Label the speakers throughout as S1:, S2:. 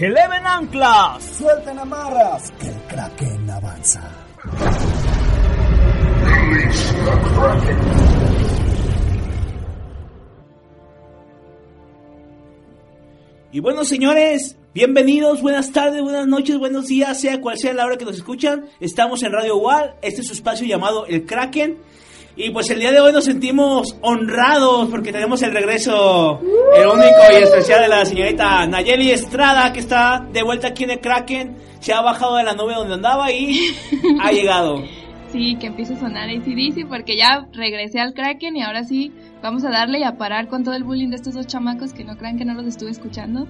S1: Eleven anclas.
S2: Suelten amarras, que el Kraken avanza.
S1: Y bueno, señores, bienvenidos, buenas tardes, buenas noches, buenos días, sea cual sea la hora que nos escuchan. Estamos en Radio Wall, este es su espacio llamado El Kraken. Y pues el día de hoy nos sentimos honrados porque tenemos el regreso, el único y especial de la señorita Nayeli Estrada, que está de vuelta aquí en el Kraken. Se ha bajado de la nube donde andaba y ha llegado.
S3: Sí, que empiece a sonar ACDC porque ya regresé al Kraken y ahora sí vamos a darle y a parar con todo el bullying de estos dos chamacos que no crean que no los estuve escuchando.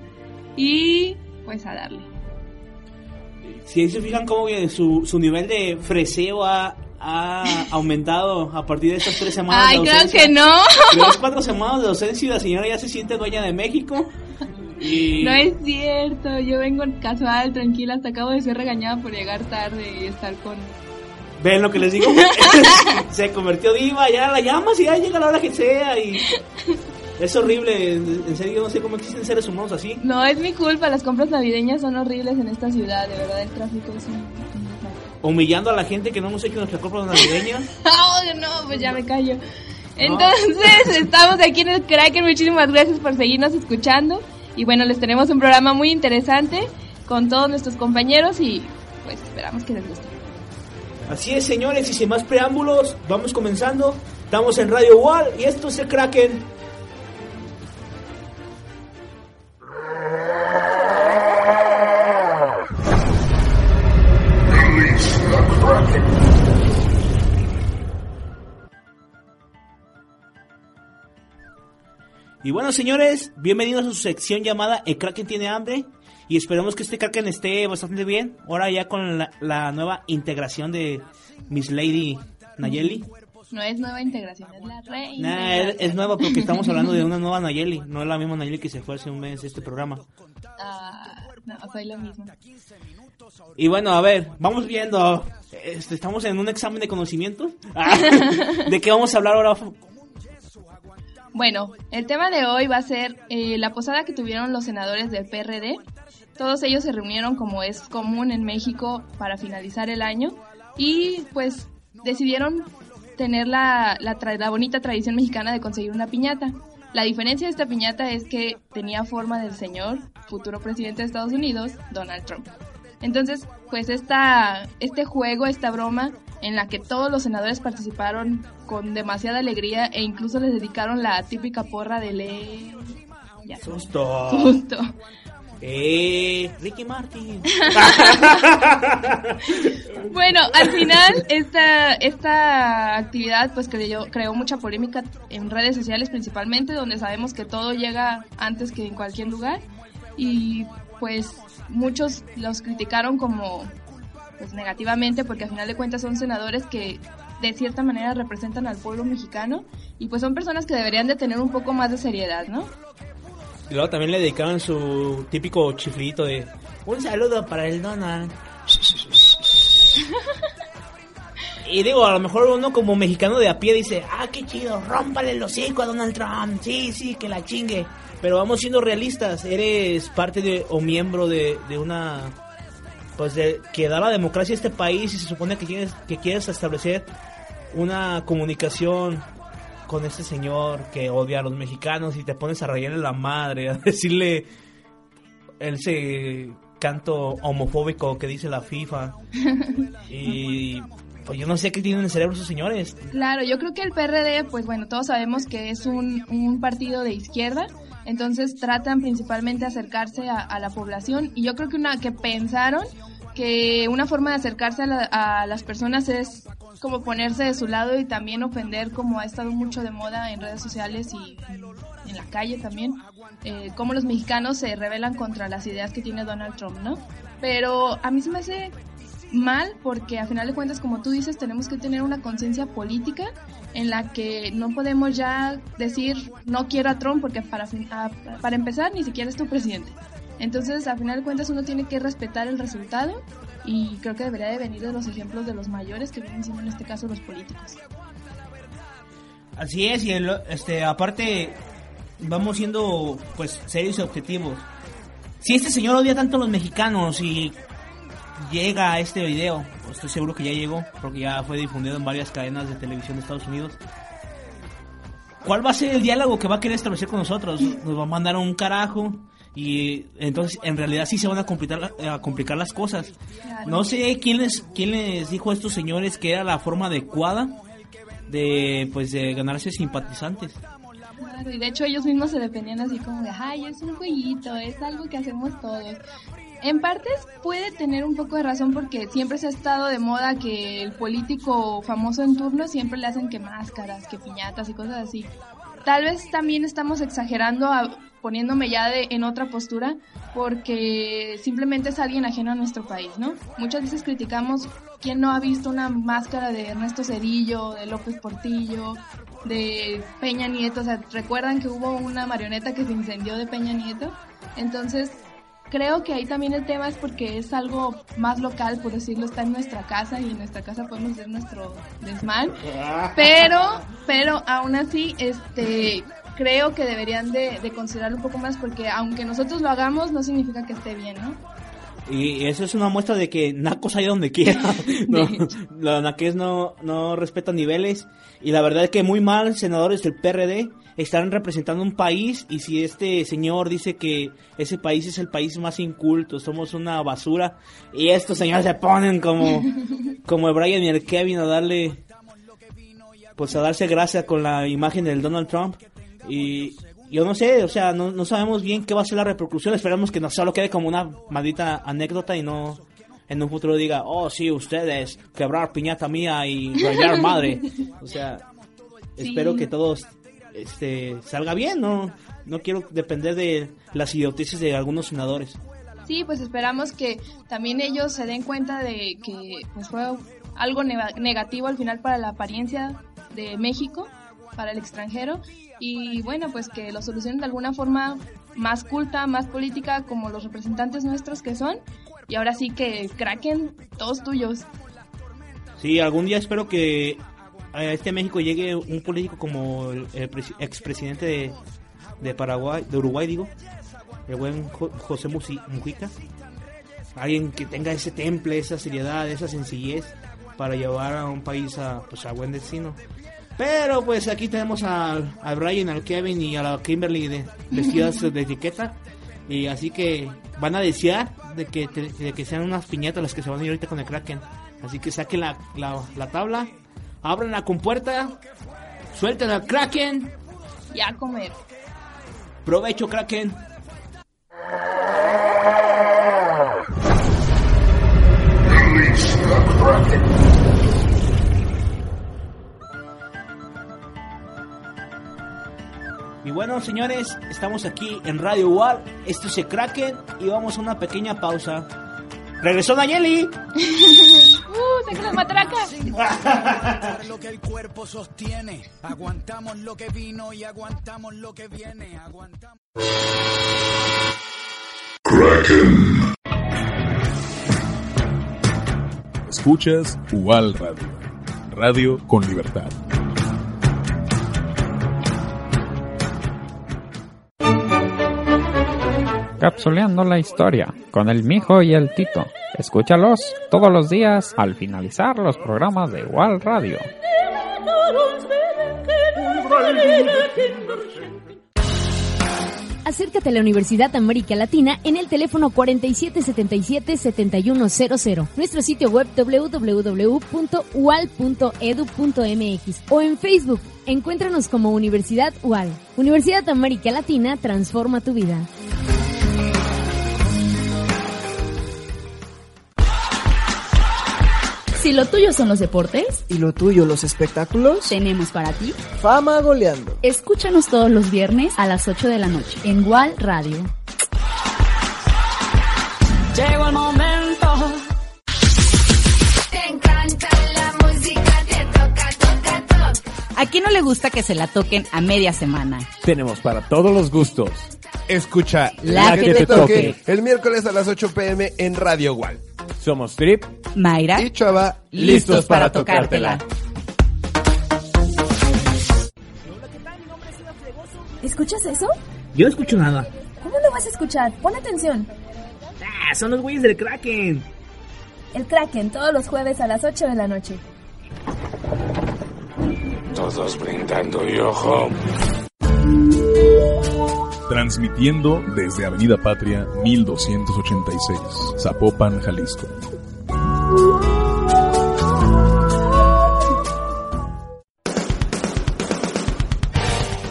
S3: Y pues a darle.
S1: Si se fijan cómo su, su nivel de freseo ha, ha aumentado a partir de estas tres semanas
S3: Ay,
S1: de
S3: creo que no.
S1: Las cuatro semanas de ausencia y la señora ya se siente dueña de México. Y
S3: No es cierto, yo vengo casual, tranquila, hasta acabo de ser regañada por llegar tarde y estar con...
S1: ven lo que les digo. se convirtió diva, ya la llamas y ya llega la hora que sea. Y es horrible, en en serio, no sé cómo existen seres humanos así.
S3: No, es mi culpa, las compras navideñas son horribles en esta ciudad, de verdad el tráfico es un...
S1: Humillando a la gente que no hemos hecho nuestra compra navideña.
S3: Oh, no, pues ya me callo. Entonces, estamos aquí en el Kraken. Muchísimas gracias por seguirnos escuchando. Y bueno, les tenemos un programa muy interesante con todos nuestros compañeros y pues esperamos que les guste.
S1: Así es, señores, y sin más preámbulos, vamos comenzando. Estamos en Radio Wall y esto es el Kraken. Y bueno, señores, bienvenidos a su sección llamada El Kraken tiene hambre. Y esperemos que este Kraken esté bastante bien. Ahora ya con la, la nueva integración de Miss Lady Nayeli.
S3: No es nueva integración, es la reina.
S1: Nah, es, es nueva porque estamos hablando de una nueva Nayeli. No es la misma Nayeli que se fue hace un mes de este programa.
S3: Ah, no, soy lo mismo.
S1: Y bueno, a ver, vamos viendo. Este, estamos en un examen de conocimiento. Ah, ¿De qué vamos a hablar ahora?
S3: Bueno, el tema de hoy va a ser eh, la posada que tuvieron los senadores del PRD. Todos ellos se reunieron como es común en México para finalizar el año y pues decidieron tener la, la, bonita tradición mexicana de conseguir una piñata. La diferencia de esta piñata es que tenía forma del señor, futuro presidente de Estados Unidos, Donald Trump. Entonces, pues esta, este juego, esta broma, en la que todos los senadores participaron con demasiada alegría e incluso les dedicaron la típica porra de ley. Ya,
S1: Susto.
S3: justo.
S1: Eh, Ricky Martin.
S3: Bueno, al final esta, esta actividad pues creó, creó mucha polémica en redes sociales principalmente, donde sabemos que todo llega antes que en cualquier lugar y pues muchos los criticaron como pues negativamente porque al final de cuentas son senadores que de cierta manera representan al pueblo mexicano y pues son personas que deberían de tener un poco más de seriedad, ¿no?
S1: Y luego también le dedicaron su típico chiflito de un saludo para el Donald. Y digo, a lo mejor uno como mexicano de a pie dice, ah, qué chido, rómpale el hocico a Donald Trump, sí, sí, que la chingue. Pero vamos siendo realistas, eres parte de o miembro de, de una, pues de que da la democracia a este país y se supone que quieres, que quieres establecer una comunicación con este señor que odia a los mexicanos y te pones a rayarle la madre, a decirle ese canto homofóbico que dice la FIFA. Y pues yo no sé qué tienen en el cerebro esos señores.
S3: Claro, yo creo que el PRD, pues bueno, todos sabemos que es un, un partido de izquierda, entonces tratan principalmente de acercarse a, la población y yo creo que una que pensaron que una forma de acercarse a, la, a, las personas es como ponerse de su lado y también ofender como ha estado mucho de moda en redes sociales y en, en la calle también, eh, cómo los mexicanos se rebelan contra las ideas que tiene Donald Trump, ¿no? Pero a mí se me hace mal porque a final de cuentas, como tú dices, tenemos que tener una conciencia política en la que no podemos ya decir no quiero a Trump porque para, para empezar ni siquiera es tu presidente. Entonces, a final de cuentas, uno tiene que respetar el resultado y creo que debería de venir de los ejemplos de los mayores que vienen siendo en este caso los políticos.
S1: Así es, y este, aparte vamos siendo pues serios y objetivos. Si este señor odia tanto a los mexicanos y llega a este video, estoy seguro que ya llegó, porque ya fue difundido en varias cadenas de televisión de Estados Unidos. ¿Cuál va a ser el diálogo que va a querer establecer con nosotros? ¿Nos va a mandar un carajo? y entonces en realidad sí se van a complicar, a complicar las cosas. No sé quién les, quién les dijo a estos señores que era la forma adecuada de pues de ganarse simpatizantes.
S3: Claro, y de hecho ellos mismos se defendían así como de, ay, es un jueguito, es algo que hacemos todos. En partes puede tener un poco de razón porque siempre se ha estado de moda que el político famoso en turno siempre le hacen que máscaras, que piñatas y cosas así. Tal vez también estamos exagerando poniéndome ya de, en otra postura porque simplemente es alguien ajeno a nuestro país, ¿no? Muchas veces criticamos quién no ha visto una máscara de Ernesto Cedillo, de López Portillo, de Peña Nieto, o sea, recuerdan que hubo una marioneta que se incendió de Peña Nieto, entonces creo que ahí también el tema es porque es algo más local, por decirlo, está en nuestra casa y en nuestra casa podemos hacer nuestro desmán. Pero, pero aún así, este, creo que deberían de, de considerarlo un poco más porque aunque nosotros lo hagamos, no significa que esté bien, ¿no?
S1: Y eso es una muestra de que nacos hay donde quiera. no, los naques no, no respetan niveles. Y la verdad es que muy mal, senadores del PRD están representando un país. Y si este señor dice que ese país es el país más inculto, somos una basura. Y estos señores se ponen como, como Brian y el Kevin a darle, pues a darse gracia con la imagen del Donald Trump. Y yo no sé, o sea, no, no sabemos bien qué va a ser la repercusión. Esperamos que no solo quede como una maldita anécdota y no en un futuro diga, oh, sí, ustedes, quebrar piñata mía y rayar madre. O sea, espero que todos este, salga bien, ¿no? No quiero depender de las idioteces de algunos senadores.
S3: Sí, pues esperamos que también ellos se den cuenta de que pues, fue algo negativo al final para la apariencia de México, para el extranjero, y bueno, pues que lo solucionen de alguna forma más culta, más política, como los representantes nuestros que son. Y ahora sí que cracken todos tuyos.
S1: Sí, algún día espero que a este México llegue un político como el, expresidente de, de, Paraguay, de Uruguay, digo, el buen José Mujica. Alguien que tenga ese temple, esa seriedad, esa sencillez para llevar a un país a, pues, a buen destino. Pero pues aquí tenemos al, Brian, al Kevin y a la Kimberly de, vestidas de etiqueta. Y así que van a desear de que, de que sean unas piñatas las que se van a ir ahorita con el Kraken. Así que saquen la, la, tabla, abran la compuerta, suelten al Kraken.
S3: Y a comer.
S1: Provecho, Kraken. Y bueno, señores, estamos aquí en Radio War. Esto se Kraken y vamos a una pequeña pausa. ¡Regresó Nayeli!
S3: ¡Uh, tengo la matraca!
S4: lo que el cuerpo sostiene. Aguantamos lo que vino y aguantamos lo que viene. Aguantamos.
S5: Kraken. Escuchas UAL Radio. Radio con libertad.
S6: Capsuleando la historia con el Mijo y el Tito. Escúchalos todos los días al finalizar los programas de Igual Radio.
S7: Acércate a la Universidad América Latina en el teléfono 4777-7100, nuestro sitio web www.ual.edu.mx o en Facebook. Encuéntranos como Universidad UAL. Universidad América Latina transforma tu vida.
S8: Si lo tuyo son los deportes
S9: y lo tuyo los espectáculos,
S8: tenemos para ti
S9: Fama Goleando.
S8: Escúchanos todos los viernes a las 8 de la noche en Wall Radio.
S10: Llegó el momento.
S11: Te encanta la música, te toca, toca, toca.
S12: ¿A quién no le gusta que se la toquen a media semana?
S13: Tenemos para todos los gustos.
S14: Escucha
S12: La, que, te, toque.
S14: El miércoles a las 8 pm en Radio Wall.
S13: Somos Trip,
S12: Mayra
S14: y Chava,
S12: listos para tocártela.
S15: ¿Escuchas eso?
S1: Yo no escucho nada.
S15: ¿Cómo no vas a escuchar? Pon atención.
S1: Ah, son los güeyes del Kraken.
S15: El Kraken, todos los jueves a las 8 de la noche.
S5: Todos brindando y ojo. Transmitiendo desde Avenida Patria 1286, Zapopan, Jalisco.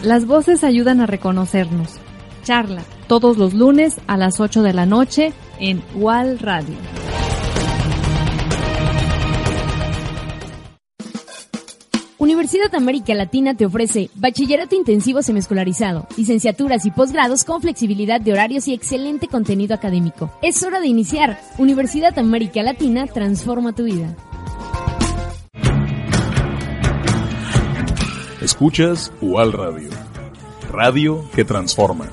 S7: Las voces ayudan a reconocernos. Charla, todos los lunes a las 8 de la noche en WAL Radio. Universidad América Latina te ofrece bachillerato intensivo semiescolarizado, licenciaturas y posgrados con flexibilidad de horarios y excelente contenido académico. Es hora de iniciar. Universidad América Latina transforma tu vida.
S5: Escuchas UAL Radio. Radio que transforma.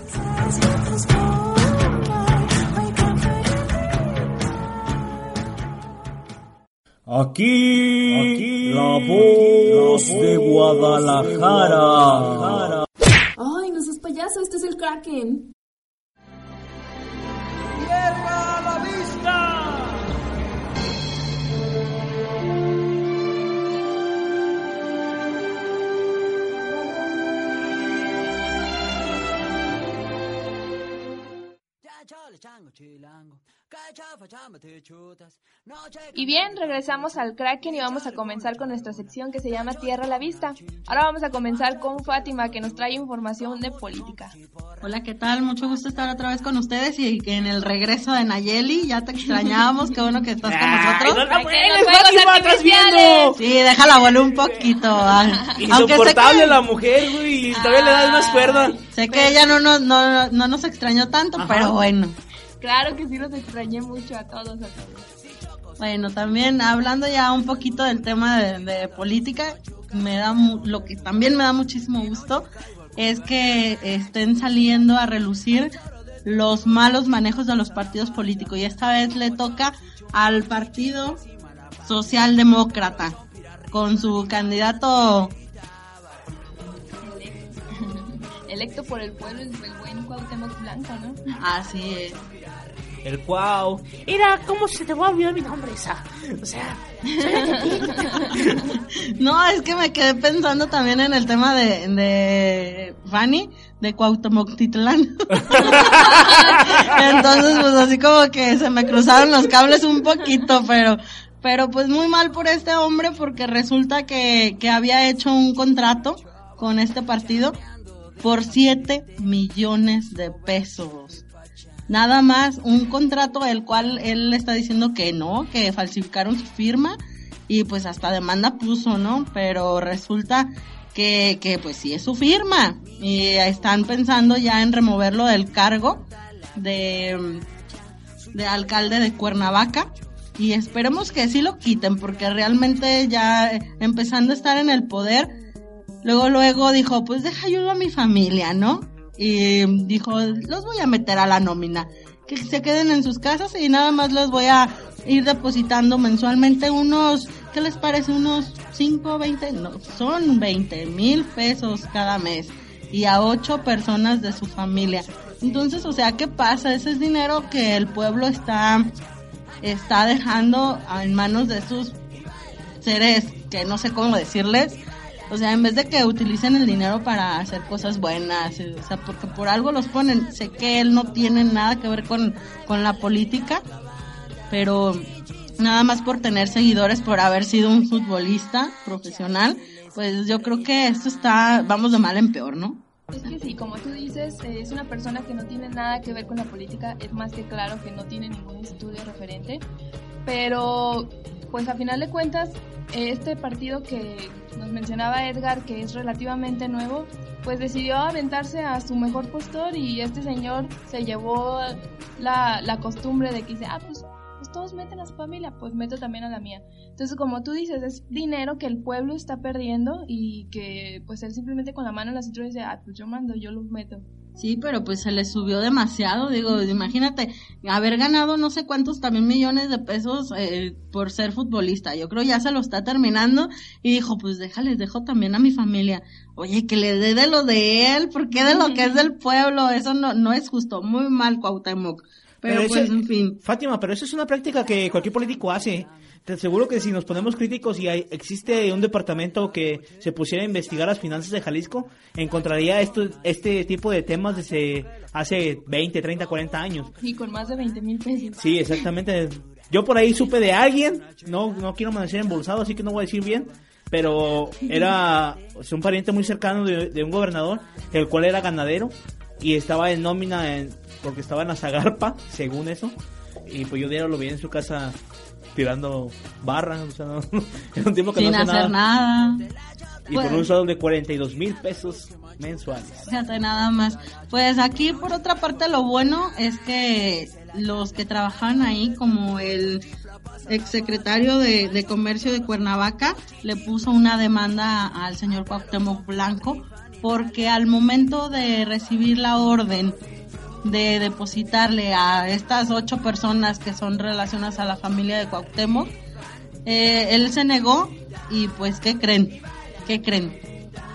S16: Aquí, aquí la voz de Guadalajara.
S15: Ay, no seas payaso, este es el Kraken.
S10: ¡Tierra a la vista!
S3: Y bien, regresamos al Kraken y vamos a comenzar con nuestra sección que se llama Tierra a la Vista. Ahora vamos a comenzar con Fátima que nos trae información de política.
S17: Hola, ¿qué tal? Mucho gusto estar otra vez con ustedes y que en el regreso de Nayeli ya te extrañábamos, qué bueno que estás con nosotros.
S1: Ay, no, no, Fátima, atrás viendo.
S17: Sí, déjala volar un poquito.
S1: Insoportable que... la mujer, güey, y todavía le das más cuerda.
S17: Sé que ella no, no, no, no nos extrañó tanto, Ajá. pero bueno.
S3: Claro que sí los extrañé mucho a todos, a todos.
S17: Bueno, también hablando ya un poquito del tema de, política, me da lo que también me da muchísimo gusto es que estén saliendo a relucir los malos manejos de los partidos políticos y esta vez le toca al Partido Socialdemócrata con su candidato
S3: electo por el pueblo el buen Cuauhtémoc Blanco, ¿no?
S17: Así es.
S1: El Cuau. Mira, ¿cómo se te va a olvidar mi nombre esa? O sea,
S17: No, es que me quedé pensando también en el tema de, de Fanny, de Cuauhtémoc Titlán. Entonces, pues así como que se me cruzaron los cables un poquito, pero pero pues muy mal por este hombre porque resulta que, que había hecho un contrato con este partido por 7 millones de pesos. Nada más un contrato el cual él está diciendo que no, que falsificaron su firma y pues hasta demanda puso, ¿no? Pero resulta que, que pues sí es su firma y están pensando ya en removerlo del cargo de, de alcalde de Cuernavaca y esperemos que sí lo quiten porque realmente ya empezando a estar en el poder Luego, luego dijo, pues deja ayudo a mi familia, ¿no? Y dijo, los voy a meter a la nómina. Que se queden en sus casas y nada más los voy a ir depositando mensualmente unos, ¿qué les parece? Unos 5, 20, no, son 20 mil pesos cada mes. Y a ocho personas de su familia. Entonces, o sea, ¿qué pasa? Ese es dinero que el pueblo está, está dejando en manos de sus seres, que no sé cómo decirles, o sea, en vez de que utilicen el dinero para hacer cosas buenas, o sea, porque por algo los ponen. Sé que él no tiene nada que ver con, con la política, pero nada más por tener seguidores, por haber sido un futbolista profesional, pues yo creo que esto está, vamos de mal en peor, ¿no?
S3: Es que sí, como tú dices, eh, es una persona que no tiene nada que ver con la política, es más que claro que no tiene ningún estudio referente, pero pues a final de cuentas, este partido que nos mencionaba Edgar, que es relativamente nuevo, pues decidió aventarse a su mejor postor y este señor se llevó la, la costumbre de que dice, ah, pues, pues todos meten a su familia, pues meto también a la mía. Entonces, como tú dices, es dinero que el pueblo está perdiendo y que pues él simplemente con la mano en la cintura dice, ah, pues yo mando, yo los meto.
S17: Sí, pero pues se le subió demasiado, digo, imagínate, haber ganado no sé cuántos también millones de pesos eh, por ser futbolista, yo creo ya se lo está terminando y dijo, pues déjale, dejo también a mi familia, oye, que le dé de lo de él, porque de lo que es del pueblo, eso no, no es justo, muy mal Cuauhtémoc, pero,
S1: eso-
S17: pues en fin.
S1: Fátima, pero eso es una práctica que cualquier político hace. Te aseguro que si nos ponemos críticos y hay- existe un departamento que se pusiera a investigar las finanzas de Jalisco, encontraría esto, este tipo de temas desde hace 20, 30, 40 años.
S3: Y con más de 20 mil pesos.
S1: Sí, exactamente. Yo por ahí supe de alguien, no, no quiero amanecer embolsado, así que no voy a decir bien, pero era un pariente muy cercano de, de un gobernador, el cual era ganadero y estaba en nómina en- porque estaba en la Zagarpa, según eso, y pues yo diario lo vi en su casa tirando barra, o sea, no- era un tiempo que
S17: Sin
S1: no hacía
S17: hacer nada.
S1: y por
S17: Pues-
S1: un sueldo de 42 mil pesos mensuales.
S17: Nada más. Pues aquí por otra parte lo bueno es que los que trabajaban ahí como el exsecretario de, de Comercio de Cuernavaca le puso una demanda al señor Cuauhtémoc Blanco porque al momento de recibir la orden de depositarle a estas ocho personas que son relacionadas a la familia de Cuauhtémoc, eh, él se negó y pues ¿qué creen? ¿Qué creen?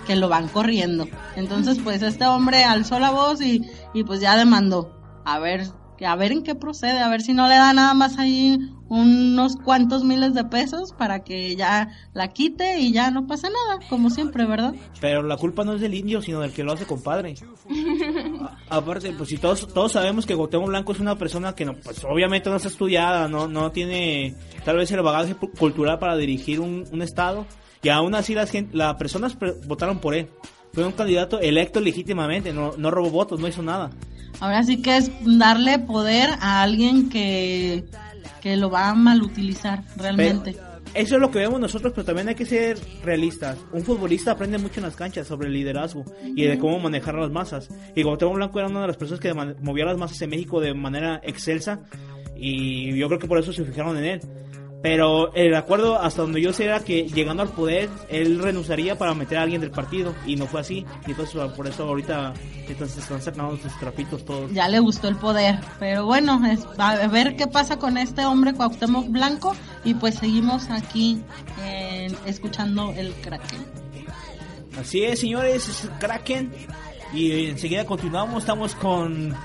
S17: Que lo van corriendo. Entonces pues este hombre alzó la voz y, y pues ya demandó. A ver, a ver en qué procede, a ver si no le da nada más ahí unos cuantos miles de pesos para que ya la quite y ya no pasa nada, como siempre, ¿verdad?
S1: Pero la culpa no es del indio, sino del que lo hace compadre. Aparte, pues si todos todos sabemos que Cuauhtémoc Blanco es una persona que no, pues obviamente no está estudiada, no no tiene tal vez el bagaje cultural para dirigir un, un estado y aún así las las personas votaron por él. Fue un candidato electo legítimamente, no no robó votos, no hizo nada.
S17: Ahora sí que es darle poder a alguien que, que lo va a mal utilizar realmente.
S1: Eso es lo que vemos nosotros, pero también hay que ser realistas. Un futbolista aprende mucho en las canchas sobre el liderazgo y de cómo manejar las masas. Y Cuauhtémoc Blanco era una de las personas que movía las masas en México de manera excelsa y yo creo que por eso se fijaron en él. Pero el acuerdo hasta donde yo sé era que llegando al poder él renunciaría para meter a alguien del partido y no fue así. Y entonces por eso ahorita entonces están sacando sus trapitos todos.
S17: ya le gustó el poder. Pero bueno, es, a ver qué pasa con este hombre Cuauhtémoc Blanco y pues seguimos aquí eh, escuchando el Kraken.
S1: Así es, señores, es Kraken. Y enseguida continuamos, estamos con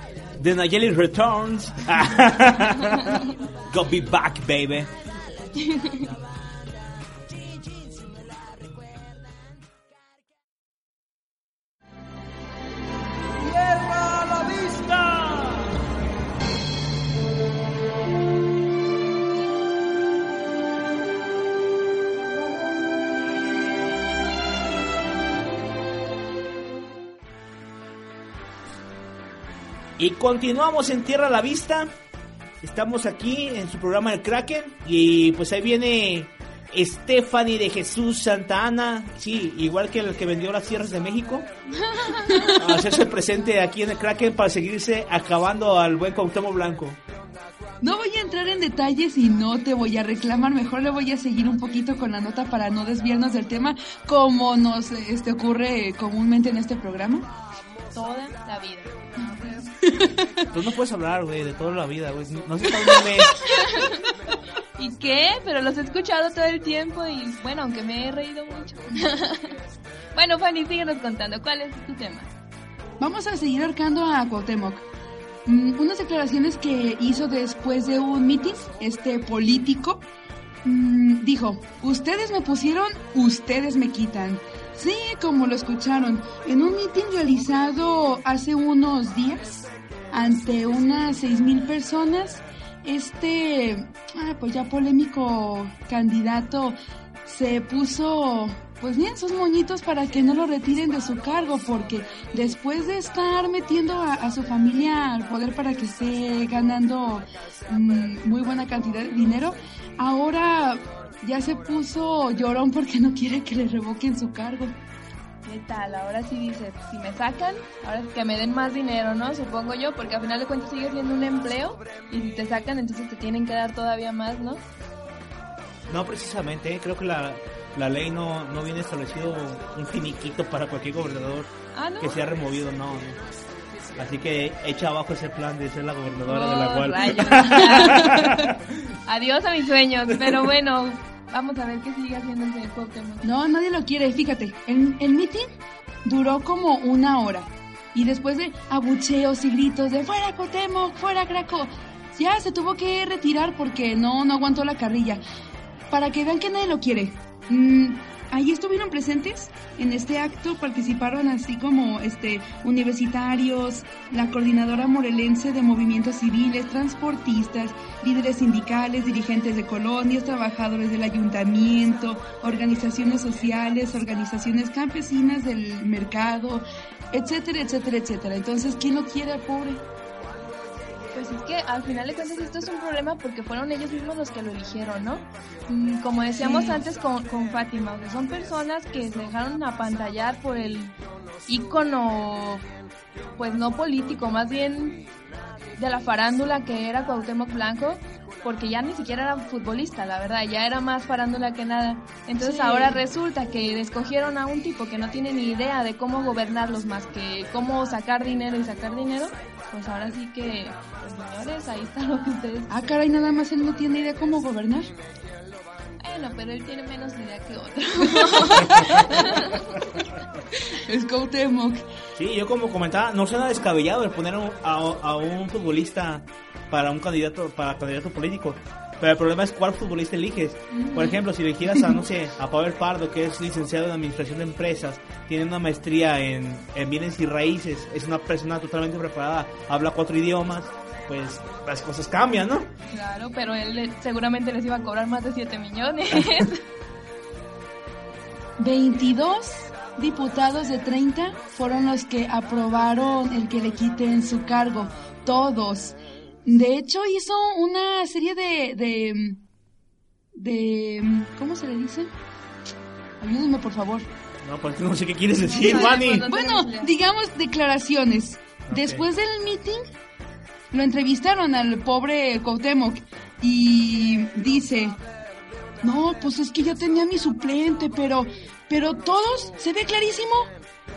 S1: The Nayeli Returns. Go be back, baby. Y continuamos en Tierra a la Vista. Estamos aquí en su programa El Kraken. Y pues ahí viene Stephanie de Jesús Santa Ana. Sí, igual que el que vendió las tierras de México. A hacerse presente aquí en el Kraken para seguirse acabando al buen Cuauhtémoc Blanco.
S18: No voy a entrar en detalles y no te voy a reclamar, mejor le voy a seguir un poquito con la nota para no desviarnos del tema, como nos este, ocurre comúnmente en este programa.
S3: Toda la vida.
S1: Tú no puedes hablar, güey, de toda la vida, güey. No sé cuál meme.
S3: ¿Y qué? Pero los he escuchado todo el tiempo y bueno, aunque me he reído mucho. bueno, Fanny, síguenos contando. ¿Cuál es tu tema?
S18: Vamos a seguir arcando a Cuauhtémoc. Mm, unas declaraciones que hizo después de un mitin, este político, mm, dijo, ustedes me pusieron, ustedes me quitan. Sí, como lo escucharon, en un mitin realizado hace unos días, ante unas seis mil personas, este, ah, pues ya polémico candidato se puso pues bien sus moñitos para que no lo retiren de su cargo, porque después de estar metiendo a, a su familia al poder para que esté ganando mm, muy buena cantidad de dinero, ahora ya se puso llorón porque no quiere que le revoquen su cargo.
S3: ¿Qué tal? Ahora sí dice, si me sacan, ahora que me den más dinero, ¿no? Supongo yo, porque al final de cuentas sigue siendo un empleo y si te sacan, entonces te tienen que dar todavía más, ¿no?
S1: No, precisamente, creo que la, la ley no, no viene establecido un finiquito para cualquier gobernador
S3: Ah, ¿no?
S1: que sea removido, no. no. Así que echa abajo ese plan de ser la gobernadora de la
S3: Oh,
S1: cual.
S3: Adiós a mis sueños, pero bueno, vamos a ver qué sigue haciendo el Cuauhtémoc.
S18: No, nadie lo quiere. Fíjate, el, el meeting duró como una hora. Y después de abucheos y gritos de fuera Cuauhtémoc, fuera Graco, ya se tuvo que retirar porque no, no aguantó la carrilla. Para que vean que nadie lo quiere. Mm, ahí estuvieron presentes en este acto, participaron así como este universitarios, la coordinadora morelense de movimientos civiles, transportistas, líderes sindicales, dirigentes de colonias, trabajadores del ayuntamiento, organizaciones sociales, organizaciones campesinas del mercado, etcétera, etcétera, etcétera. Entonces, ¿quién lo quiere pobre?
S3: Pues es que al final de cuentas esto es un problema porque fueron ellos mismos los que lo eligieron, ¿no? Mm, Como decíamos
S18: Sí.
S3: antes con, con Fátima, o sea, son personas que se dejaron apantallar por el ícono, pues no político, más bien de la farándula que era Cuauhtémoc Blanco, porque ya ni siquiera era futbolista, la verdad, ya era más farándula que nada. Entonces
S18: Sí.
S3: ahora resulta que escogieron a un tipo que no tiene ni idea de cómo gobernarlos más que cómo sacar dinero y sacar dinero, pues ahora sí que, pues señores, ahí está lo que ustedes...
S18: Ah, caray, nada más él no tiene idea cómo gobernar.
S3: Bueno, pero él tiene menos idea que otro.
S18: es Cuauhtémoc.
S1: Sí, yo como comentaba, no suena descabellado el poner a, a un futbolista para un candidato para candidato político. Pero el problema es cuál futbolista eliges. Por ejemplo, si eligieras a, no sé, a Pavel Pardo, que es licenciado en Administración de Empresas, tiene una maestría en, en Bienes y Raíces, es una persona totalmente preparada, habla cuatro idiomas, pues las cosas cambian, ¿no?
S3: Claro, pero él seguramente les iba a cobrar más de 7 millones.
S18: 22 diputados de 30 fueron los que aprobaron el que le quiten su cargo. Todos. De hecho, hizo una serie de. de. de ¿Cómo se le dice? Ayúdenme, por favor.
S1: No, pues no sé qué quieres decir, Manny.
S18: Bueno, digamos declaraciones. Después del meeting, lo entrevistaron al pobre Cuauhtémoc y dice, no, pues es que yo tenía mi suplente, pero, pero todos, se ve clarísimo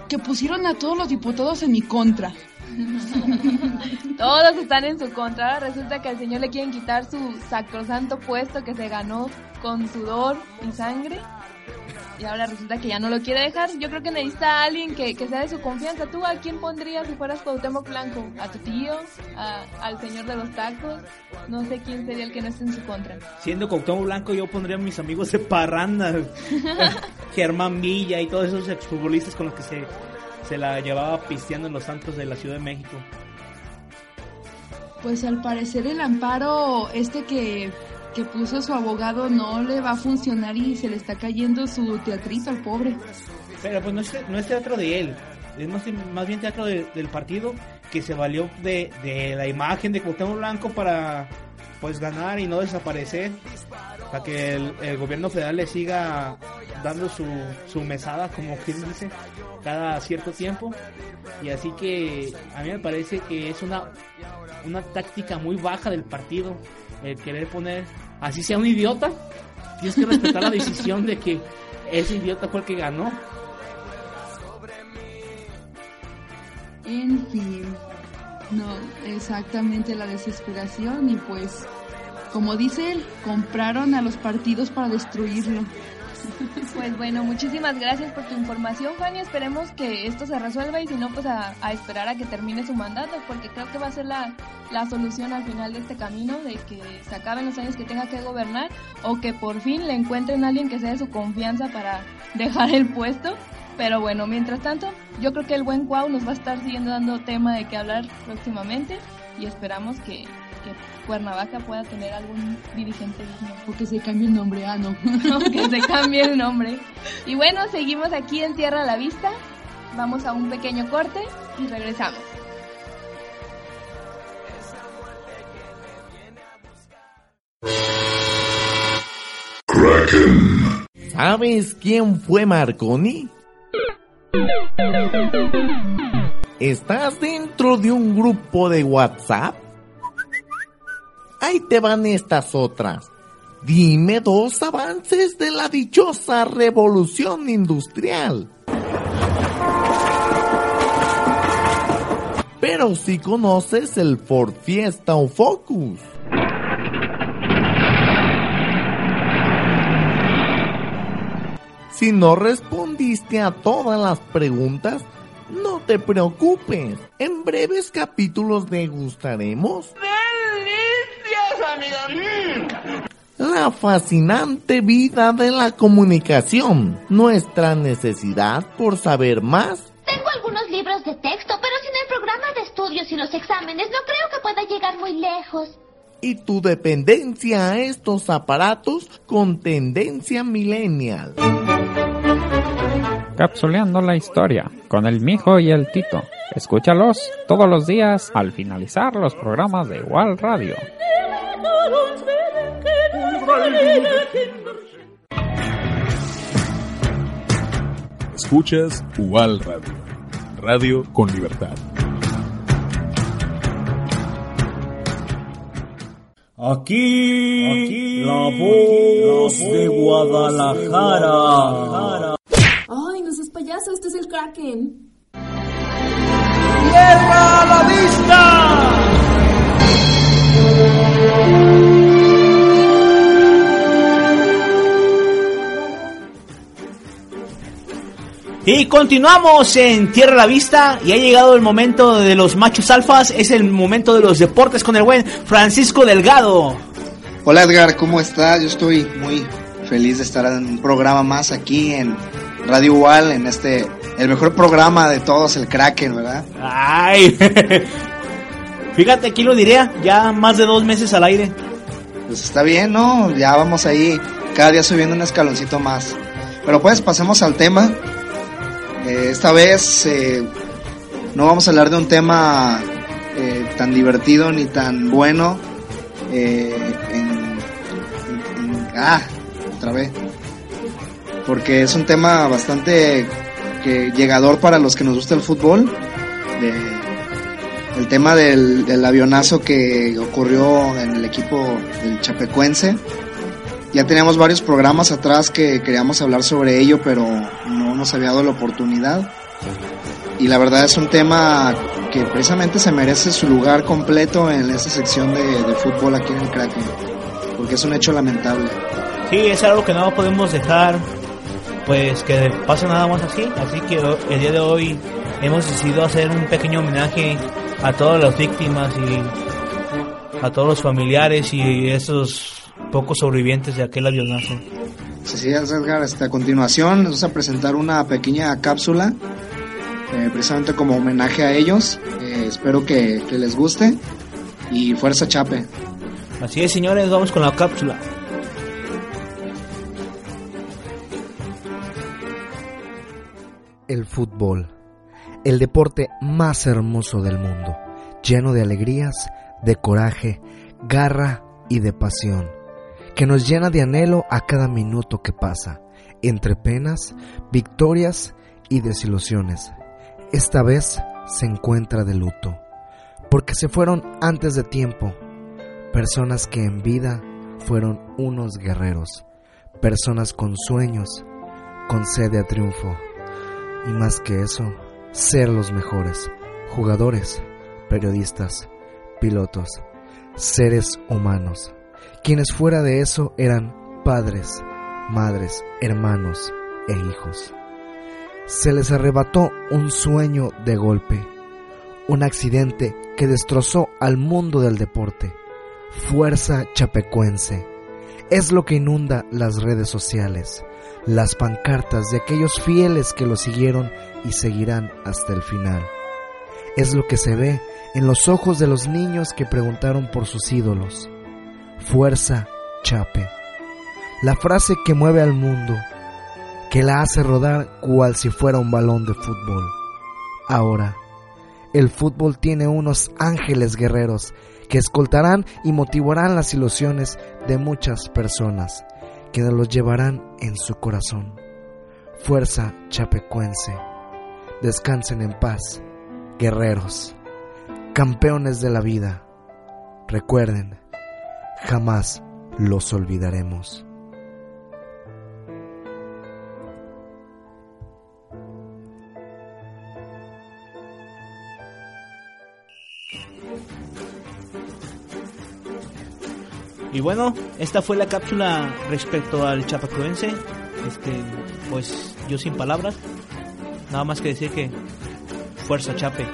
S18: que pusieron a todos los diputados en mi contra.
S3: Todos están en su contra. Resulta que al señor le quieren quitar su sacrosanto puesto que se ganó con sudor y sangre. Y ahora resulta que ya no lo quiere dejar. Yo creo que necesita a alguien que, que sea de su confianza. ¿Tú a quién pondrías si fueras Cuauhtémoc Blanco? ¿A tu tío? ¿A- ¿Al señor de los tacos? No sé quién sería el que no esté en su contra.
S1: Siendo Cuauhtémoc Blanco, yo pondría a mis amigos de parranda, Germán Villa y todos esos exfutbolistas con los que se, se la llevaba pisteando en los santos de la Ciudad de México.
S18: Pues al parecer el amparo este que, que puso su abogado no le va a funcionar y se le está cayendo su teatrito al pobre.
S1: Pero pues no es, no es teatro de él, es más, más bien teatro de- del partido que se valió de, de la imagen de Cuauhtémoc Blanco para pues ganar y no desaparecer, para que el, el gobierno federal le siga dando su, su mesada, como quien dice, cada cierto tiempo. Y así que a mí me parece que es una, una táctica muy baja del partido el querer poner, así sea un idiota, tienes que respetar la decisión de que ese idiota fue el que ganó.
S18: En fin, no, exactamente la desesperación y pues, como dice él, compraron a los partidos para destruirlo.
S3: Pues bueno, muchísimas gracias por tu información, Juan, y esperemos que esto se resuelva y si no, pues a, a esperar a que termine su mandato, porque creo que va a ser la, la solución al final de este camino, de que se acaben los años que tenga que gobernar o que por fin le encuentren a alguien que sea de su confianza para dejar el puesto. Pero bueno, mientras tanto, yo creo que el buen Cuau nos va a estar siguiendo dando tema de qué hablar próximamente y esperamos que, que Cuernavaca pueda tener algún dirigente digno.
S18: O que se cambie el nombre, ah, no.
S3: que se cambie el nombre. Y bueno, seguimos aquí en Tierra a la Vista. Vamos a un pequeño corte y regresamos.
S19: ¿Sabes quién fue Marconi? ¿Estás dentro de un grupo de WhatsApp? Ahí te van estas otras. Dime dos avances de la dichosa revolución industrial. Pero si conoces el Ford Fiesta o Focus. Si no respondiste a todas las preguntas, no te preocupes. En breves capítulos degustaremos la fascinante vida de la comunicación, nuestra necesidad por saber más
S20: Tengo algunos libros de texto, pero sin el programa de estudios y los exámenes no creo que pueda llegar muy lejos.
S19: y tu dependencia a estos aparatos con tendencia millennial.
S6: Capsuleando la historia con el mijo y el tito. Escúchalos todos los días al finalizar los programas de Igual Radio.
S5: Escuchas UAL Radio. Radio con libertad.
S16: Aquí, aquí la voz de Guadalajara.
S21: Ay, no seas payaso, este es el Kraken.
S10: ¡Tierra a la vista!
S1: Y continuamos en Tierra a la Vista y ha llegado el momento de los machos alfas, es el momento de los deportes con el buen Francisco Delgado.
S22: Hola Edgar, ¿cómo estás? Yo estoy muy feliz de estar en un programa más aquí en Radio Igual, en este, el mejor programa de todos, el Kraken, ¿verdad?
S1: Ay, fíjate, aquí lo diría, ya más de dos meses al aire.
S22: Pues está bien, ¿no? Ya vamos ahí, cada día subiendo un escaloncito más. Pero pues pasemos al tema. Eh, esta vez eh, no vamos a hablar de un tema eh, tan divertido ni tan bueno. en- en- en- ah, otra vez. Porque es un tema bastante llegador para los que nos gusta el fútbol. El tema del, avionazo que ocurrió en el equipo del Chapecuense. Ya teníamos varios programas atrás que queríamos hablar sobre ello, pero no nos había dado la oportunidad. Y la verdad es un tema que precisamente se merece su lugar completo en esta sección de, de fútbol aquí en el Kraken, porque es un hecho lamentable.
S1: Sí, es algo que no podemos dejar, pues que pase nada más así. Así que el día de hoy hemos decidido hacer un pequeño homenaje a todas las víctimas y a todos los familiares y esos pocos sobrevivientes de aquel avionazo.
S22: Sí, sí, Edgar, este, a continuación nos vamos a presentar una pequeña cápsula, eh, precisamente como homenaje a ellos. Eh, espero que, que les guste y fuerza Chape.
S1: Así es, señores, vamos con la cápsula.
S23: El fútbol, el deporte más hermoso del mundo, lleno de alegrías, de coraje, garra y de pasión, que nos llena de anhelo a cada minuto que pasa, entre penas, victorias y desilusiones. Esta vez se encuentra de luto, porque se fueron antes de tiempo, personas que en vida fueron unos guerreros, personas con sueños, con sed de triunfo y más que eso, ser los mejores, jugadores, periodistas, pilotos, seres humanos, quienes fuera de eso eran padres, madres, hermanos e hijos. Se les arrebató un sueño de golpe, un accidente que destrozó al mundo del deporte. Fuerza chapecuense es lo que inunda las redes sociales, las pancartas de aquellos fieles que lo siguieron y seguirán hasta el final. Es lo que se ve en los ojos de los niños que preguntaron por sus ídolos. Fuerza Chape. La frase que mueve al mundo, que la hace rodar cual si fuera un balón de fútbol. Ahora, el fútbol tiene unos ángeles guerreros que escoltarán y motivarán las ilusiones de muchas personas quienes los llevarán en su corazón. Fuerza chapecuense, descansen en paz, guerreros, campeones de la vida. Recuerden, jamás los olvidaremos.
S1: Y bueno, esta fue la cápsula respecto al chapacuense. Este, pues yo sin palabras. Nada más que decir que fuerza chape.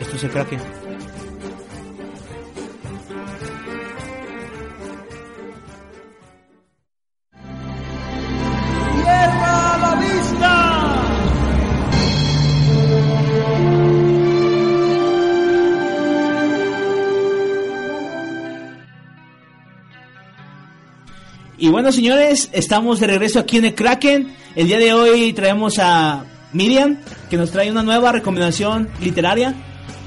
S1: Esto se craque. Bueno, señores, estamos de regreso aquí en el Kraken. El día de hoy traemos a Miriam, que nos trae una nueva recomendación literaria.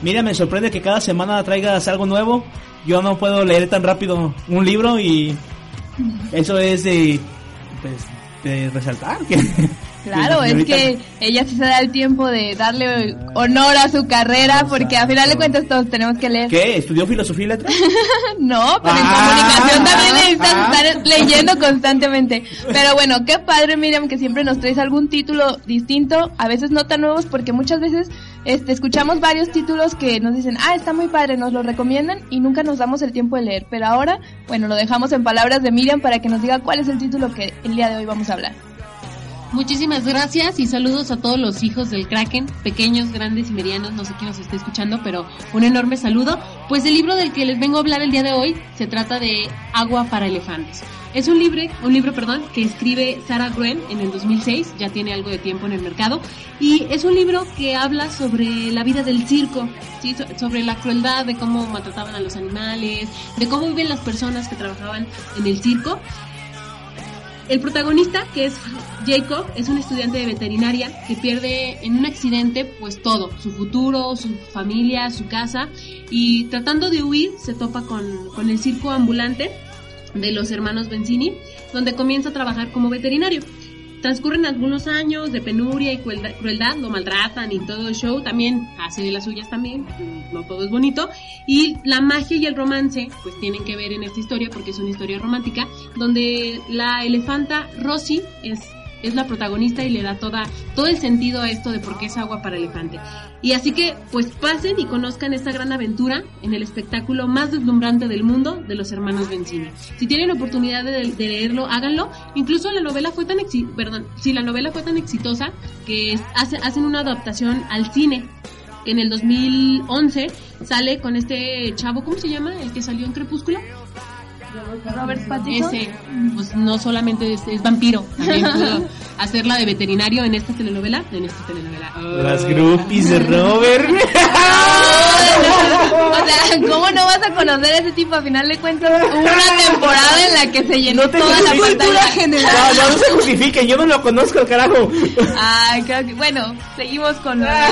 S1: Miriam, me sorprende que cada semana traigas algo nuevo. Yo no puedo leer tan rápido un libro y eso es de, pues, de resaltar. Que,
S3: Claro, es que ella sí se da el tiempo de darle honor a su carrera, porque a final de cuentas todos tenemos que leer.
S1: ¿Qué? ¿Estudió filosofía y letras?
S3: no, pero
S1: Ah,
S3: en comunicación también
S1: ah,
S3: necesitas
S1: ah.
S3: estar leyendo constantemente. Pero bueno, qué padre, Miriam, que siempre nos traes algún título distinto, a veces no tan nuevos, porque muchas veces este, escuchamos varios títulos que nos dicen, ah, está muy padre, nos lo recomiendan y nunca nos damos el tiempo de leer. Pero ahora, bueno, lo dejamos en palabras de Miriam para que nos diga cuál es el título que el día de hoy vamos a hablar.
S24: Muchísimas gracias y saludos a todos los hijos del Kraken, pequeños, grandes y medianos, no sé quién nos está escuchando, pero un enorme saludo. Pues el libro del que les vengo a hablar el día de hoy se trata de Agua para elefantes. Es un libro, un libro, perdón, que escribe Sarah Gruen en el 2006, ya tiene algo de tiempo en el mercado, y es un libro que habla sobre la vida del circo, ¿sí? So- sobre la crueldad de cómo maltrataban a los animales, de cómo viven las personas que trabajaban en el circo el protagonista, que es Jacob, es un estudiante de veterinaria que pierde en un accidente pues todo, su futuro, su familia, su casa y tratando de huir se topa con, con el circo ambulante de los hermanos Benzini, donde comienza a trabajar como veterinario. Transcurren algunos años de penuria y crueldad, lo maltratan y todo el show, también hace de las suyas también, no todo es bonito, y la magia y el romance pues tienen que ver en esta historia porque es una historia romántica, donde la elefanta Rosy es es la protagonista y le da toda todo el sentido a esto de por qué es agua para elefante. Y así que pues pasen y conozcan esta gran aventura en el espectáculo más deslumbrante del mundo de los hermanos Benzini. Si tienen oportunidad de, de leerlo, háganlo. Incluso la novela fue tan exi- perdón, si la novela fue tan exitosa que hace- hacen una adaptación al cine que en el 2011 sale con este chavo, ¿cómo se llama? El que salió en Crepúsculo.
S3: Robert Pattinson.
S24: Ese, pues no solamente es, es vampiro, también pudo hacerla de veterinario en esta telenovela, en esta telenovela.
S1: Las groupies de Robert.
S3: O sea, ¿cómo no vas a conocer a ese tipo? A final de cuentas, hubo una temporada en la que se llenó toda la pantalla general.
S1: No, no, no se justifiquen, yo no lo conozco, carajo.
S3: Ay, creo que, bueno, seguimos con lo de la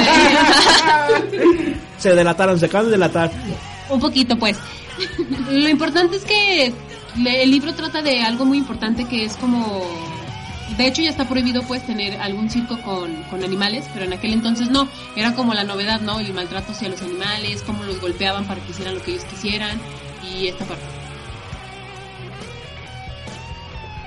S3: película de-
S1: Se delataron, se acaban de delatar.
S24: Un poquito, pues. Lo importante es que el libro trata de algo muy importante que es como... De hecho ya está prohibido pues tener algún circo con, con animales, pero en aquel entonces no. Era como la novedad, ¿no? El maltrato hacia los animales, cómo los golpeaban para que hicieran lo que ellos quisieran y esta parte.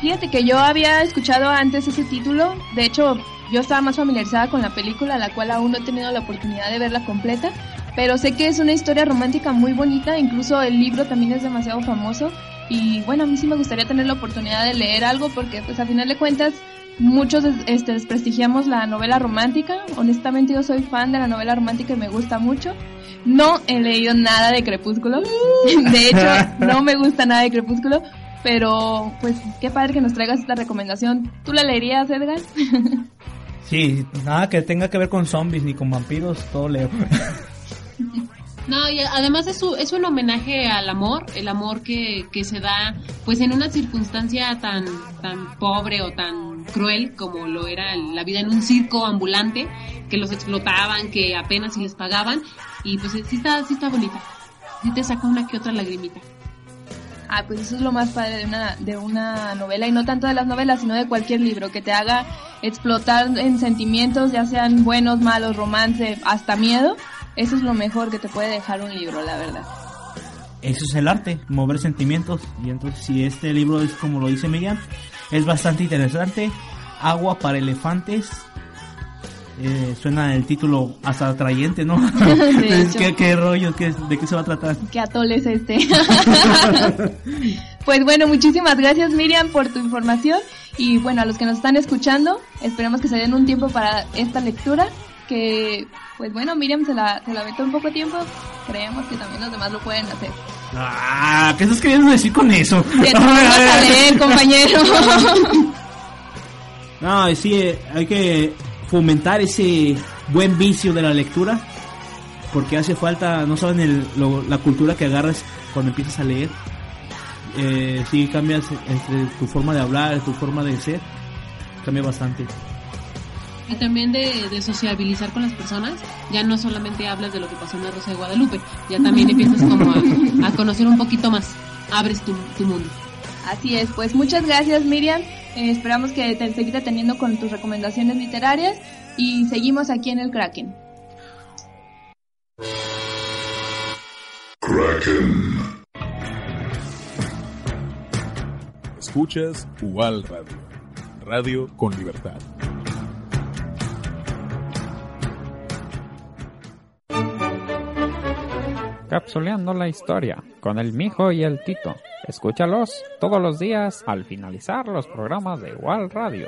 S3: Fíjate que yo había escuchado antes ese título, de hecho yo estaba más familiarizada con la película, la cual aún no he tenido la oportunidad de verla completa, pero sé que es una historia romántica muy bonita, incluso el libro también es demasiado famoso y bueno, a mí sí me gustaría tener la oportunidad de leer algo porque pues a final de cuentas muchos este, desprestigiamos la novela romántica, honestamente yo soy fan de la novela romántica y me gusta mucho. No he leído nada de Crepúsculo, de hecho no me gusta nada de Crepúsculo, pero pues qué padre que nos traigas esta recomendación. ¿Tú la leerías, Edgar?
S1: Sí, nada que tenga que ver con zombies ni con vampiros, todo leo.
S24: No, y además es, su- es un homenaje al amor, el amor que, que se da pues en una circunstancia tan, tan pobre o tan cruel como lo era la vida en un circo ambulante, que los explotaban, que apenas si les pagaban, y pues sí está, sí está bonita, sí te saca una que otra lagrimita.
S3: Ah, pues eso es lo más padre de una, de una novela, y no tanto de las novelas, sino de cualquier libro, que te haga explotar en sentimientos, ya sean buenos, malos, romance, hasta miedo. Eso es lo mejor que te puede dejar un libro, la verdad.
S1: Eso es el arte, mover sentimientos. Y entonces, si este libro es como lo dice Miriam, es bastante interesante. Agua para elefantes. Eh, suena el título hasta atrayente, ¿no? ¿Qué, qué rollo? ¿Qué, ¿De qué se va a tratar?
S3: ¿Qué atole es este? pues bueno, muchísimas gracias Miriam por tu información y bueno, a los que nos están escuchando, esperemos que se den un tiempo para esta lectura que pues bueno, Miriam se la, se la aventó un poco tiempo, creemos que también los demás lo pueden hacer.
S1: Ah, ¿qué estás queriendo decir con eso?
S3: Que a leer, compañero.
S1: No, sí, hay que fomentar ese buen vicio de la lectura. Porque hace falta, no saben el- lo- la cultura que agarras cuando empiezas a leer. Eh, sí, cambias entre tu forma de hablar, tu forma de ser. Cambia bastante.
S24: Y también de, de sociabilizar con las personas, ya no solamente hablas de lo que pasó en la Rosa de Guadalupe, ya también empiezas como a, a conocer un poquito más, abres tu, tu mundo.
S3: Así es, pues muchas gracias Miriam, Eh, esperamos que te seguir atendiendo con tus recomendaciones literarias y seguimos aquí en el Kraken.
S5: Kraken. Escuchas UAL Radio. Radio con libertad.
S6: Capsuleando la historia con el Mijo y el Tito. Escúchalos todos los días al finalizar los programas de Igual Radio.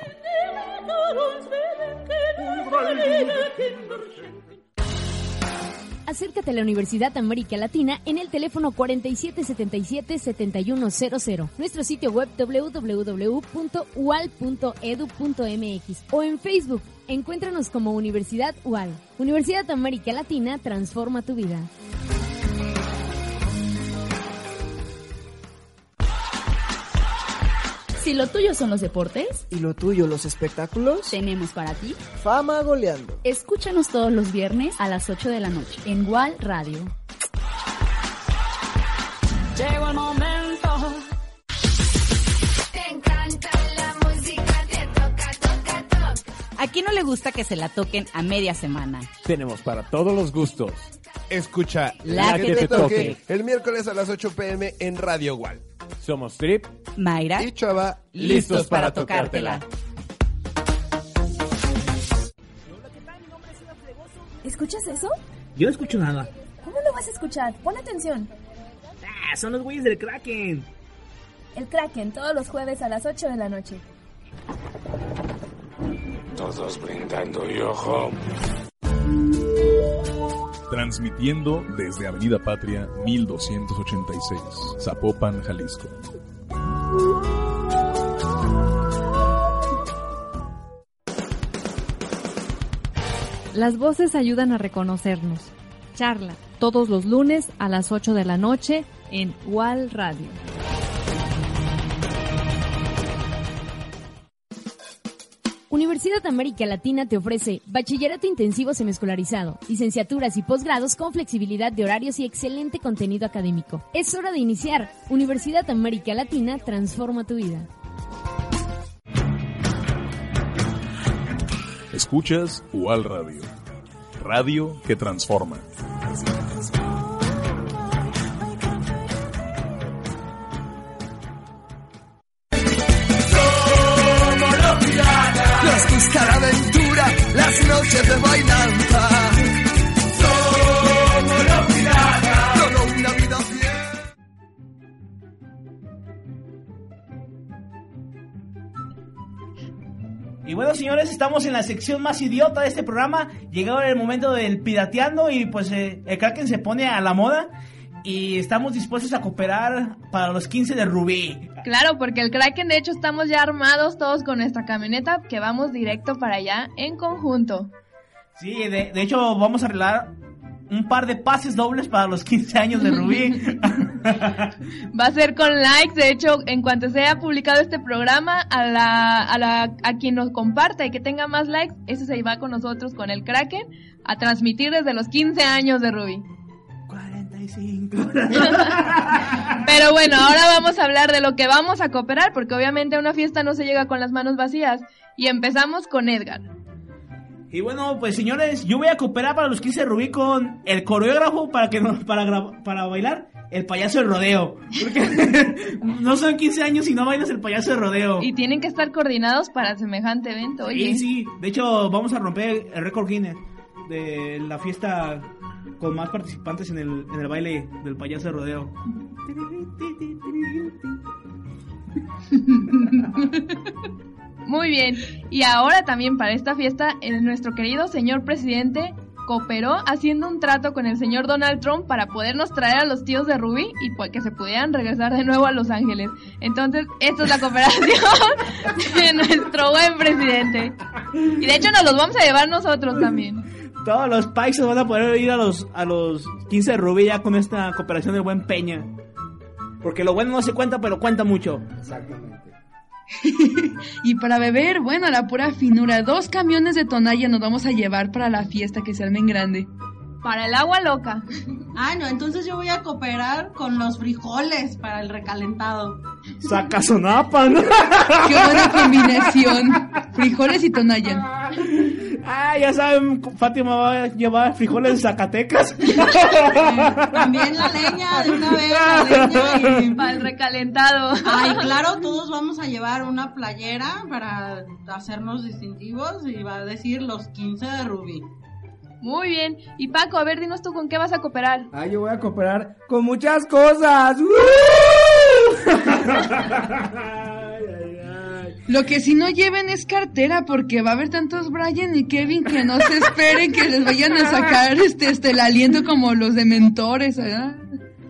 S7: Acércate a la Universidad América Latina en el teléfono 4777-7100, nuestro sitio web www.ual.edu.mx o en Facebook. Encuéntranos como Universidad UAL. Universidad América Latina transforma tu vida.
S15: Si lo tuyo son los deportes,
S25: ¿Y lo tuyo, los espectáculos?
S15: tenemos para ti.
S25: Fama goleando.
S15: Escúchanos todos los viernes a las 8 de la noche en WAL Radio.
S11: Llegó el momento. Te encanta la música, te toca, toca, toca.
S12: ¿A quién no le gusta que se la toquen a media semana?
S13: Tenemos para todos los gustos.
S14: Escucha
S12: La que te toque.
S14: el miércoles a las 8 pm en Radio Igual.
S13: Somos Trip
S12: Mayra
S14: y Chava,
S12: listos para tocártela.
S15: ¿Escuchas eso?
S1: Yo no escucho nada.
S15: ¿Cómo lo vas a escuchar? Pon atención.
S1: Ah, son los güeyes del Kraken.
S15: El Kraken todos los jueves a las 8 de la noche.
S5: Todos brindando y ojo. Transmitiendo desde Avenida Patria 1286, Zapopan, Jalisco.
S26: Las voces ayudan a reconocernos. Charla todos los lunes a las 8 de la noche en WAL Radio.
S7: Universidad América Latina te ofrece bachillerato intensivo semiescolarizado, licenciaturas y posgrados con flexibilidad de horarios y excelente contenido académico. Es hora de iniciar. Universidad América Latina transforma tu vida.
S5: Escuchas UAL Radio. Radio que transforma.
S10: La aventura, las noches de bailanza.
S1: Y bueno, señores, estamos en la sección más idiota de este programa. Llegado el momento del pirateando y pues eh, el Kraken se pone a la moda. Y estamos dispuestos a cooperar para los 15 de Rubí.
S3: Claro, porque el Kraken de hecho estamos ya armados todos con nuestra camioneta que vamos directo para allá en conjunto.
S1: Sí, de, de hecho vamos a arreglar un par de pases dobles para los 15 años de Rubí.
S3: Va a ser con likes, de hecho, en cuanto sea publicado este programa, a la, a la, a quien nos comparta y que tenga más likes, ese se va con nosotros con el Kraken a transmitir desde los 15 años de Rubí.
S1: 45.
S3: Pero bueno, ahora vamos a hablar de lo que vamos a cooperar, porque obviamente a una fiesta no se llega con las manos vacías. Y empezamos con Edgar.
S1: Y bueno, pues señores, yo voy a cooperar para los 15 de Rubí con el coreógrafo para que no- para, para bailar el payaso del rodeo. Porque no son 15 años si no bailas el payaso del rodeo.
S3: Y tienen que estar coordinados para semejante evento. Oye,
S1: Sí, sí. De hecho, vamos a romper el récord Guinness de la fiesta con más participantes en el, en el baile del payaso de rodeo.
S3: Muy bien. Y ahora también para esta fiesta, nuestro querido señor presidente cooperó haciendo un trato con el señor Donald Trump para podernos traer a los tíos de Ruby y pues que se pudieran regresar de nuevo a Los Ángeles. Entonces, esta es la cooperación de nuestro buen presidente. Y de hecho nos los vamos a llevar nosotros también.
S1: Todos los países van a poder ir a los, a los 15 de Rubí ya con esta cooperación de Buen Peña. Porque lo bueno no se cuenta, pero cuenta mucho.
S27: Exactamente.
S18: Y para beber, bueno, a la pura finura, dos camiones de tonalla nos vamos a llevar para la fiesta que se arme en grande.
S3: Para el agua loca.
S17: Ah, no, entonces yo voy a cooperar con los frijoles para el recalentado.
S1: Saca sonapa, ¿no?
S18: ¡Qué buena combinación! Frijoles y tonalla.
S1: Ah, ya saben, Fátima va a llevar frijoles de Zacatecas.
S17: También la leña, de una vez la leña y...
S3: Para el recalentado.
S17: Ay, claro, todos vamos a llevar una playera para hacernos distintivos y va a decir los 15 de Rubí.
S3: Muy bien. Y Paco, a ver, dinos tú con qué vas a cooperar.
S16: Ah, yo voy a cooperar con muchas cosas.
S18: Lo que si no lleven es cartera porque va a haber tantos Brian y Kevin que no se esperen que les vayan a sacar este, este el aliento como los dementores, ¿verdad?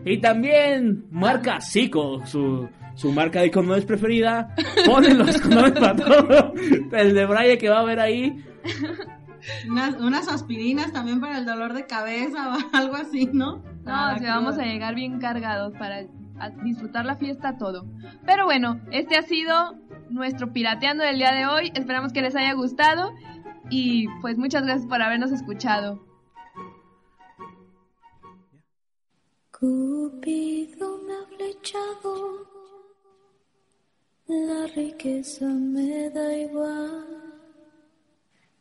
S1: Y también marca Zico, su, su marca de condones preferida. Ponen los condones para todo. El de Brian que va a haber ahí.
S17: Unas, unas aspirinas también para el dolor de cabeza o algo así, ¿no?
S3: No,
S17: Para
S3: o sea,
S17: la
S3: vamos a llegar bien cargados para disfrutar la fiesta todo. Pero bueno, este ha sido nuestro pirateando del día de hoy. Esperamos que les haya gustado y pues muchas gracias por habernos escuchado.
S28: Cupido me ha flechado, la riqueza me da igual,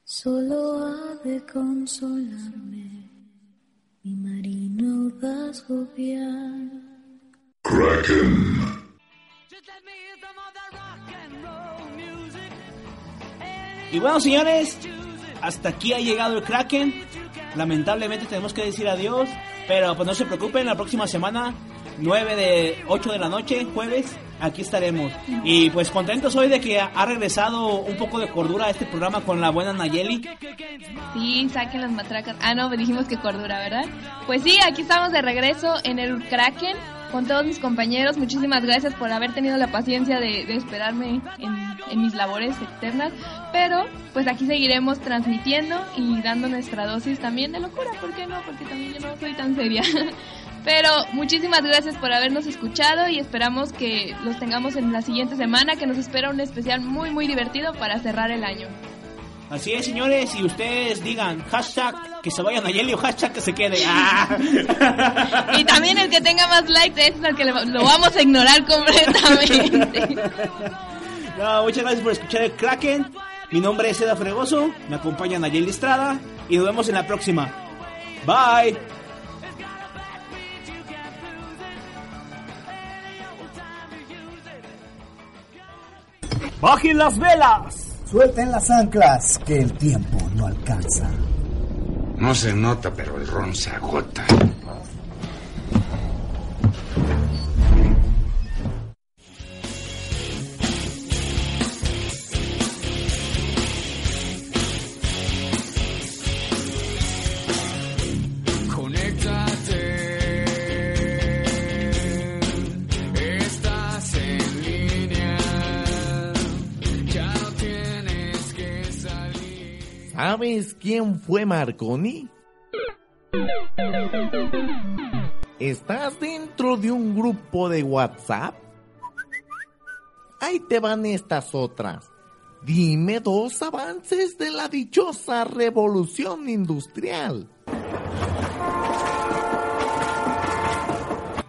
S28: solo ha de consolarme mi marino audaz jovial.
S1: Y bueno, señores, hasta aquí ha llegado el Kraken. Lamentablemente tenemos que decir adiós, pero pues no se preocupen, la próxima semana, 9 de 8 de la noche, jueves, aquí estaremos. Y pues contentos hoy de que ha regresado un poco de cordura a este programa con la buena Nayeli.
S3: Sí, saquen las matracas. Ah, no, dijimos que cordura, ¿verdad? Pues sí, aquí estamos de regreso en el Kraken con todos mis compañeros. Muchísimas gracias por haber tenido la paciencia de, de esperarme en, en mis labores externas. Pero pues aquí seguiremos transmitiendo y dando nuestra dosis también de locura. ¿Por qué no? Porque también yo no soy tan seria. Pero muchísimas gracias por habernos escuchado y esperamos que los tengamos en la siguiente semana, que nos espera un especial muy muy divertido para cerrar el año.
S1: Así es, señores, y ustedes digan hashtag que se vayan a Nayeli o hashtag que se quede. ¡Ah!
S3: Y también el que tenga más likes es el que lo vamos a ignorar completamente.
S1: No, muchas gracias por escuchar el Kraken. Mi nombre es Eda Fregoso, me acompaña Nayeli Estrada y nos vemos en la próxima. Bye.
S29: ¡Bajen las velas!
S30: Suelten las anclas, que el tiempo no alcanza.
S31: No se nota, pero el ron se agota.
S19: ¿Sabes quién fue Marconi? ¿Estás dentro de un grupo de WhatsApp? Ahí te van estas otras. Dime dos avances de la dichosa revolución industrial.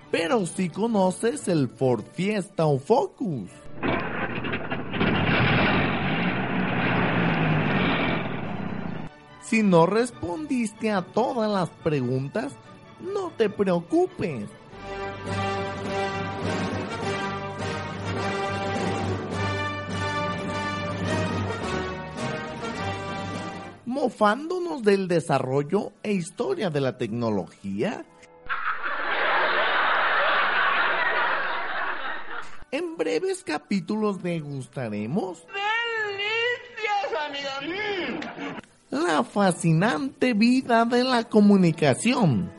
S19: Pero si conoces el Ford Fiesta o Focus. Si no respondiste a todas las preguntas, no te preocupes. Mofándonos del desarrollo e historia de la tecnología. En breves capítulos degustaremos la fascinante vida de la comunicación.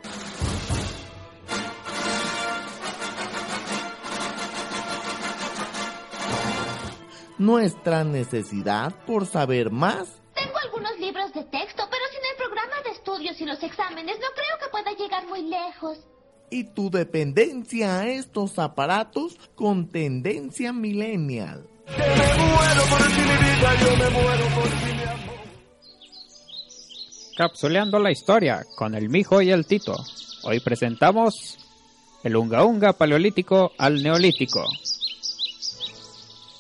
S19: Nuestra necesidad por saber más
S32: Tengo algunos libros de texto, pero sin el programa de estudios y los exámenes no creo que pueda llegar muy lejos.
S19: y tu dependencia a estos aparatos con tendencia millennial.
S33: Capsuleando la historia con el mijo y el tito. Hoy presentamos el unga unga paleolítico al neolítico.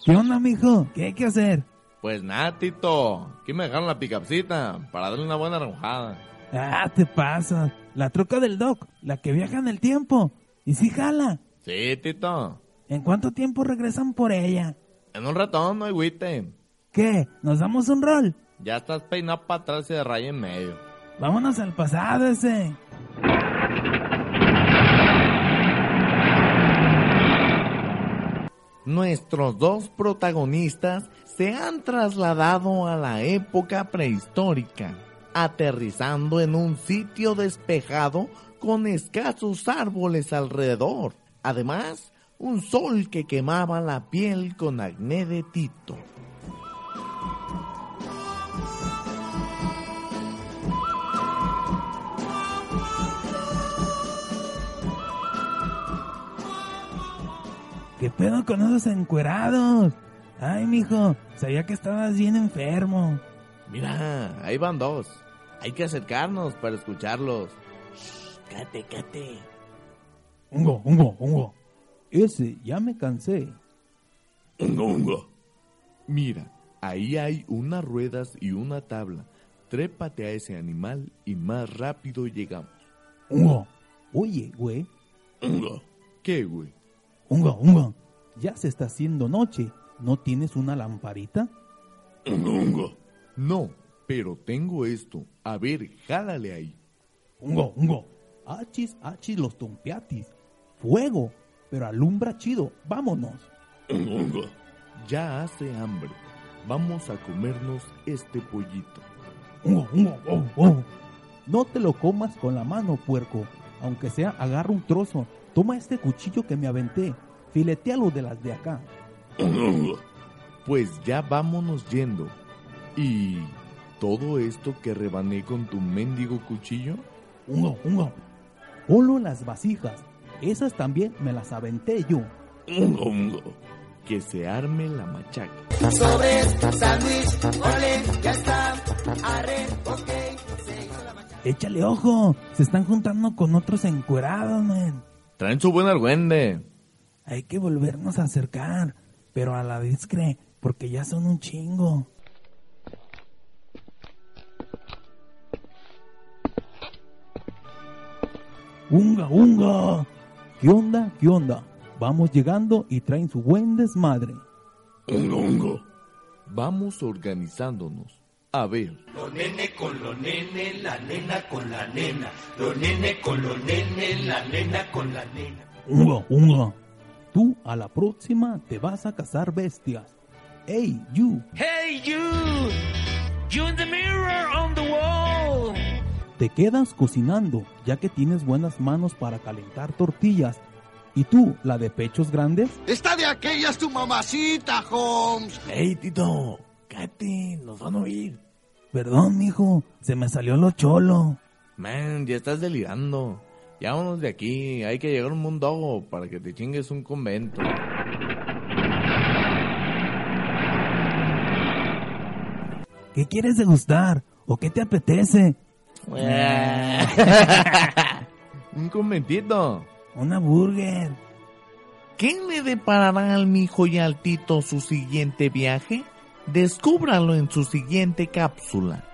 S34: ¿Qué onda, mijo? ¿Qué hay que hacer?
S19: Pues nada, Tito. Aquí me dejaron la picapcita para darle una buena remojada.
S34: Ah, te pasa. La troca del Doc, la que viaja en el tiempo. ¿Y si jala?
S19: Sí, Tito.
S34: ¿En cuánto tiempo regresan por ella?
S19: En un ratón, no hay.
S34: ¿Qué? ¿Nos damos un rol?
S19: Ya estás peinado para atrás y de raya en medio.
S34: Vámonos al pasado ese.
S19: Nuestros dos protagonistas se han trasladado a la época prehistórica, aterrizando en un sitio despejado con escasos árboles alrededor. Además, un sol que quemaba la piel con acné de Tito.
S34: ¿Qué pedo con esos encuerados? Ay, mijo, sabía que estabas bien enfermo.
S19: Mira, ahí van dos. Hay que acercarnos para escucharlos. Shh, cate, cate.
S34: Ungo, ungo, ungo. Ese, ya me cansé.
S19: Ungo, ungo. Mira, ahí hay unas ruedas y una tabla. Trépate a ese animal y más rápido llegamos.
S34: Ungo. Oye, güey.
S19: Ungo. ¿Qué, güey?
S34: Unga, unga. Ya se está haciendo noche. ¿No tienes una lamparita?
S19: Ungo, ungo. No, pero tengo esto. A ver, jálale ahí.
S34: Ungo, ungo. Achis, achis los tumpiatis. Fuego. Pero alumbra chido. Vámonos.
S19: Ungo, ungo. Ya hace hambre. Vamos a comernos este pollito.
S34: Ungo, ungo, oh, oh. No te lo comas con la mano, puerco. Aunque sea, agarra un trozo. Toma este cuchillo que me aventé. Filetealo de las de acá.
S19: Pues ya vámonos yendo. ¿Y todo esto que rebané con tu mendigo cuchillo?
S34: Ungo, ungo. Solo las vasijas. Esas también me las aventé yo.
S19: Ungo, ungo. Que se arme la machaca.
S10: Sobre sándwich, ole, ya está. Arre, ok, se hizo la machaca.
S34: Échale ojo. Se están juntando con otros encuerados, man.
S19: Traen su buen argüende.
S34: Hay que volvernos a acercar, pero a la discre, porque ya son un chingo. ¡Unga, unga! ¿Qué onda? ¿Qué onda? Vamos llegando y traen su buen desmadre.
S19: Ungo, ungo. Vamos organizándonos. A ver.
S10: Los nene con los nene, la nena con la nena. Los nene con los nene, la nena con la nena.
S34: Unga, unga. Tú a la próxima te vas a cazar bestias. Hey, you.
S10: Hey you, you in the mirror on the wall.
S34: Te quedas cocinando, ya que tienes buenas manos para calentar tortillas. ¿Y tú, la de pechos grandes?
S10: Está de aquellas tu mamacita, Holmes.
S34: Hey, Tito, cállate, nos van a oír. Perdón, mijo, se me salió lo cholo.
S19: Man, ya estás delirando. Ya vámonos de aquí. Hay que llegar a un mundo para que te chingues un convento.
S34: ¿Qué quieres degustar? ¿O qué te apetece?
S19: un conventito.
S34: Una burger.
S19: ¿Qué le deparará al mijo y al Tito su siguiente viaje? Descúbralo en su siguiente cápsula.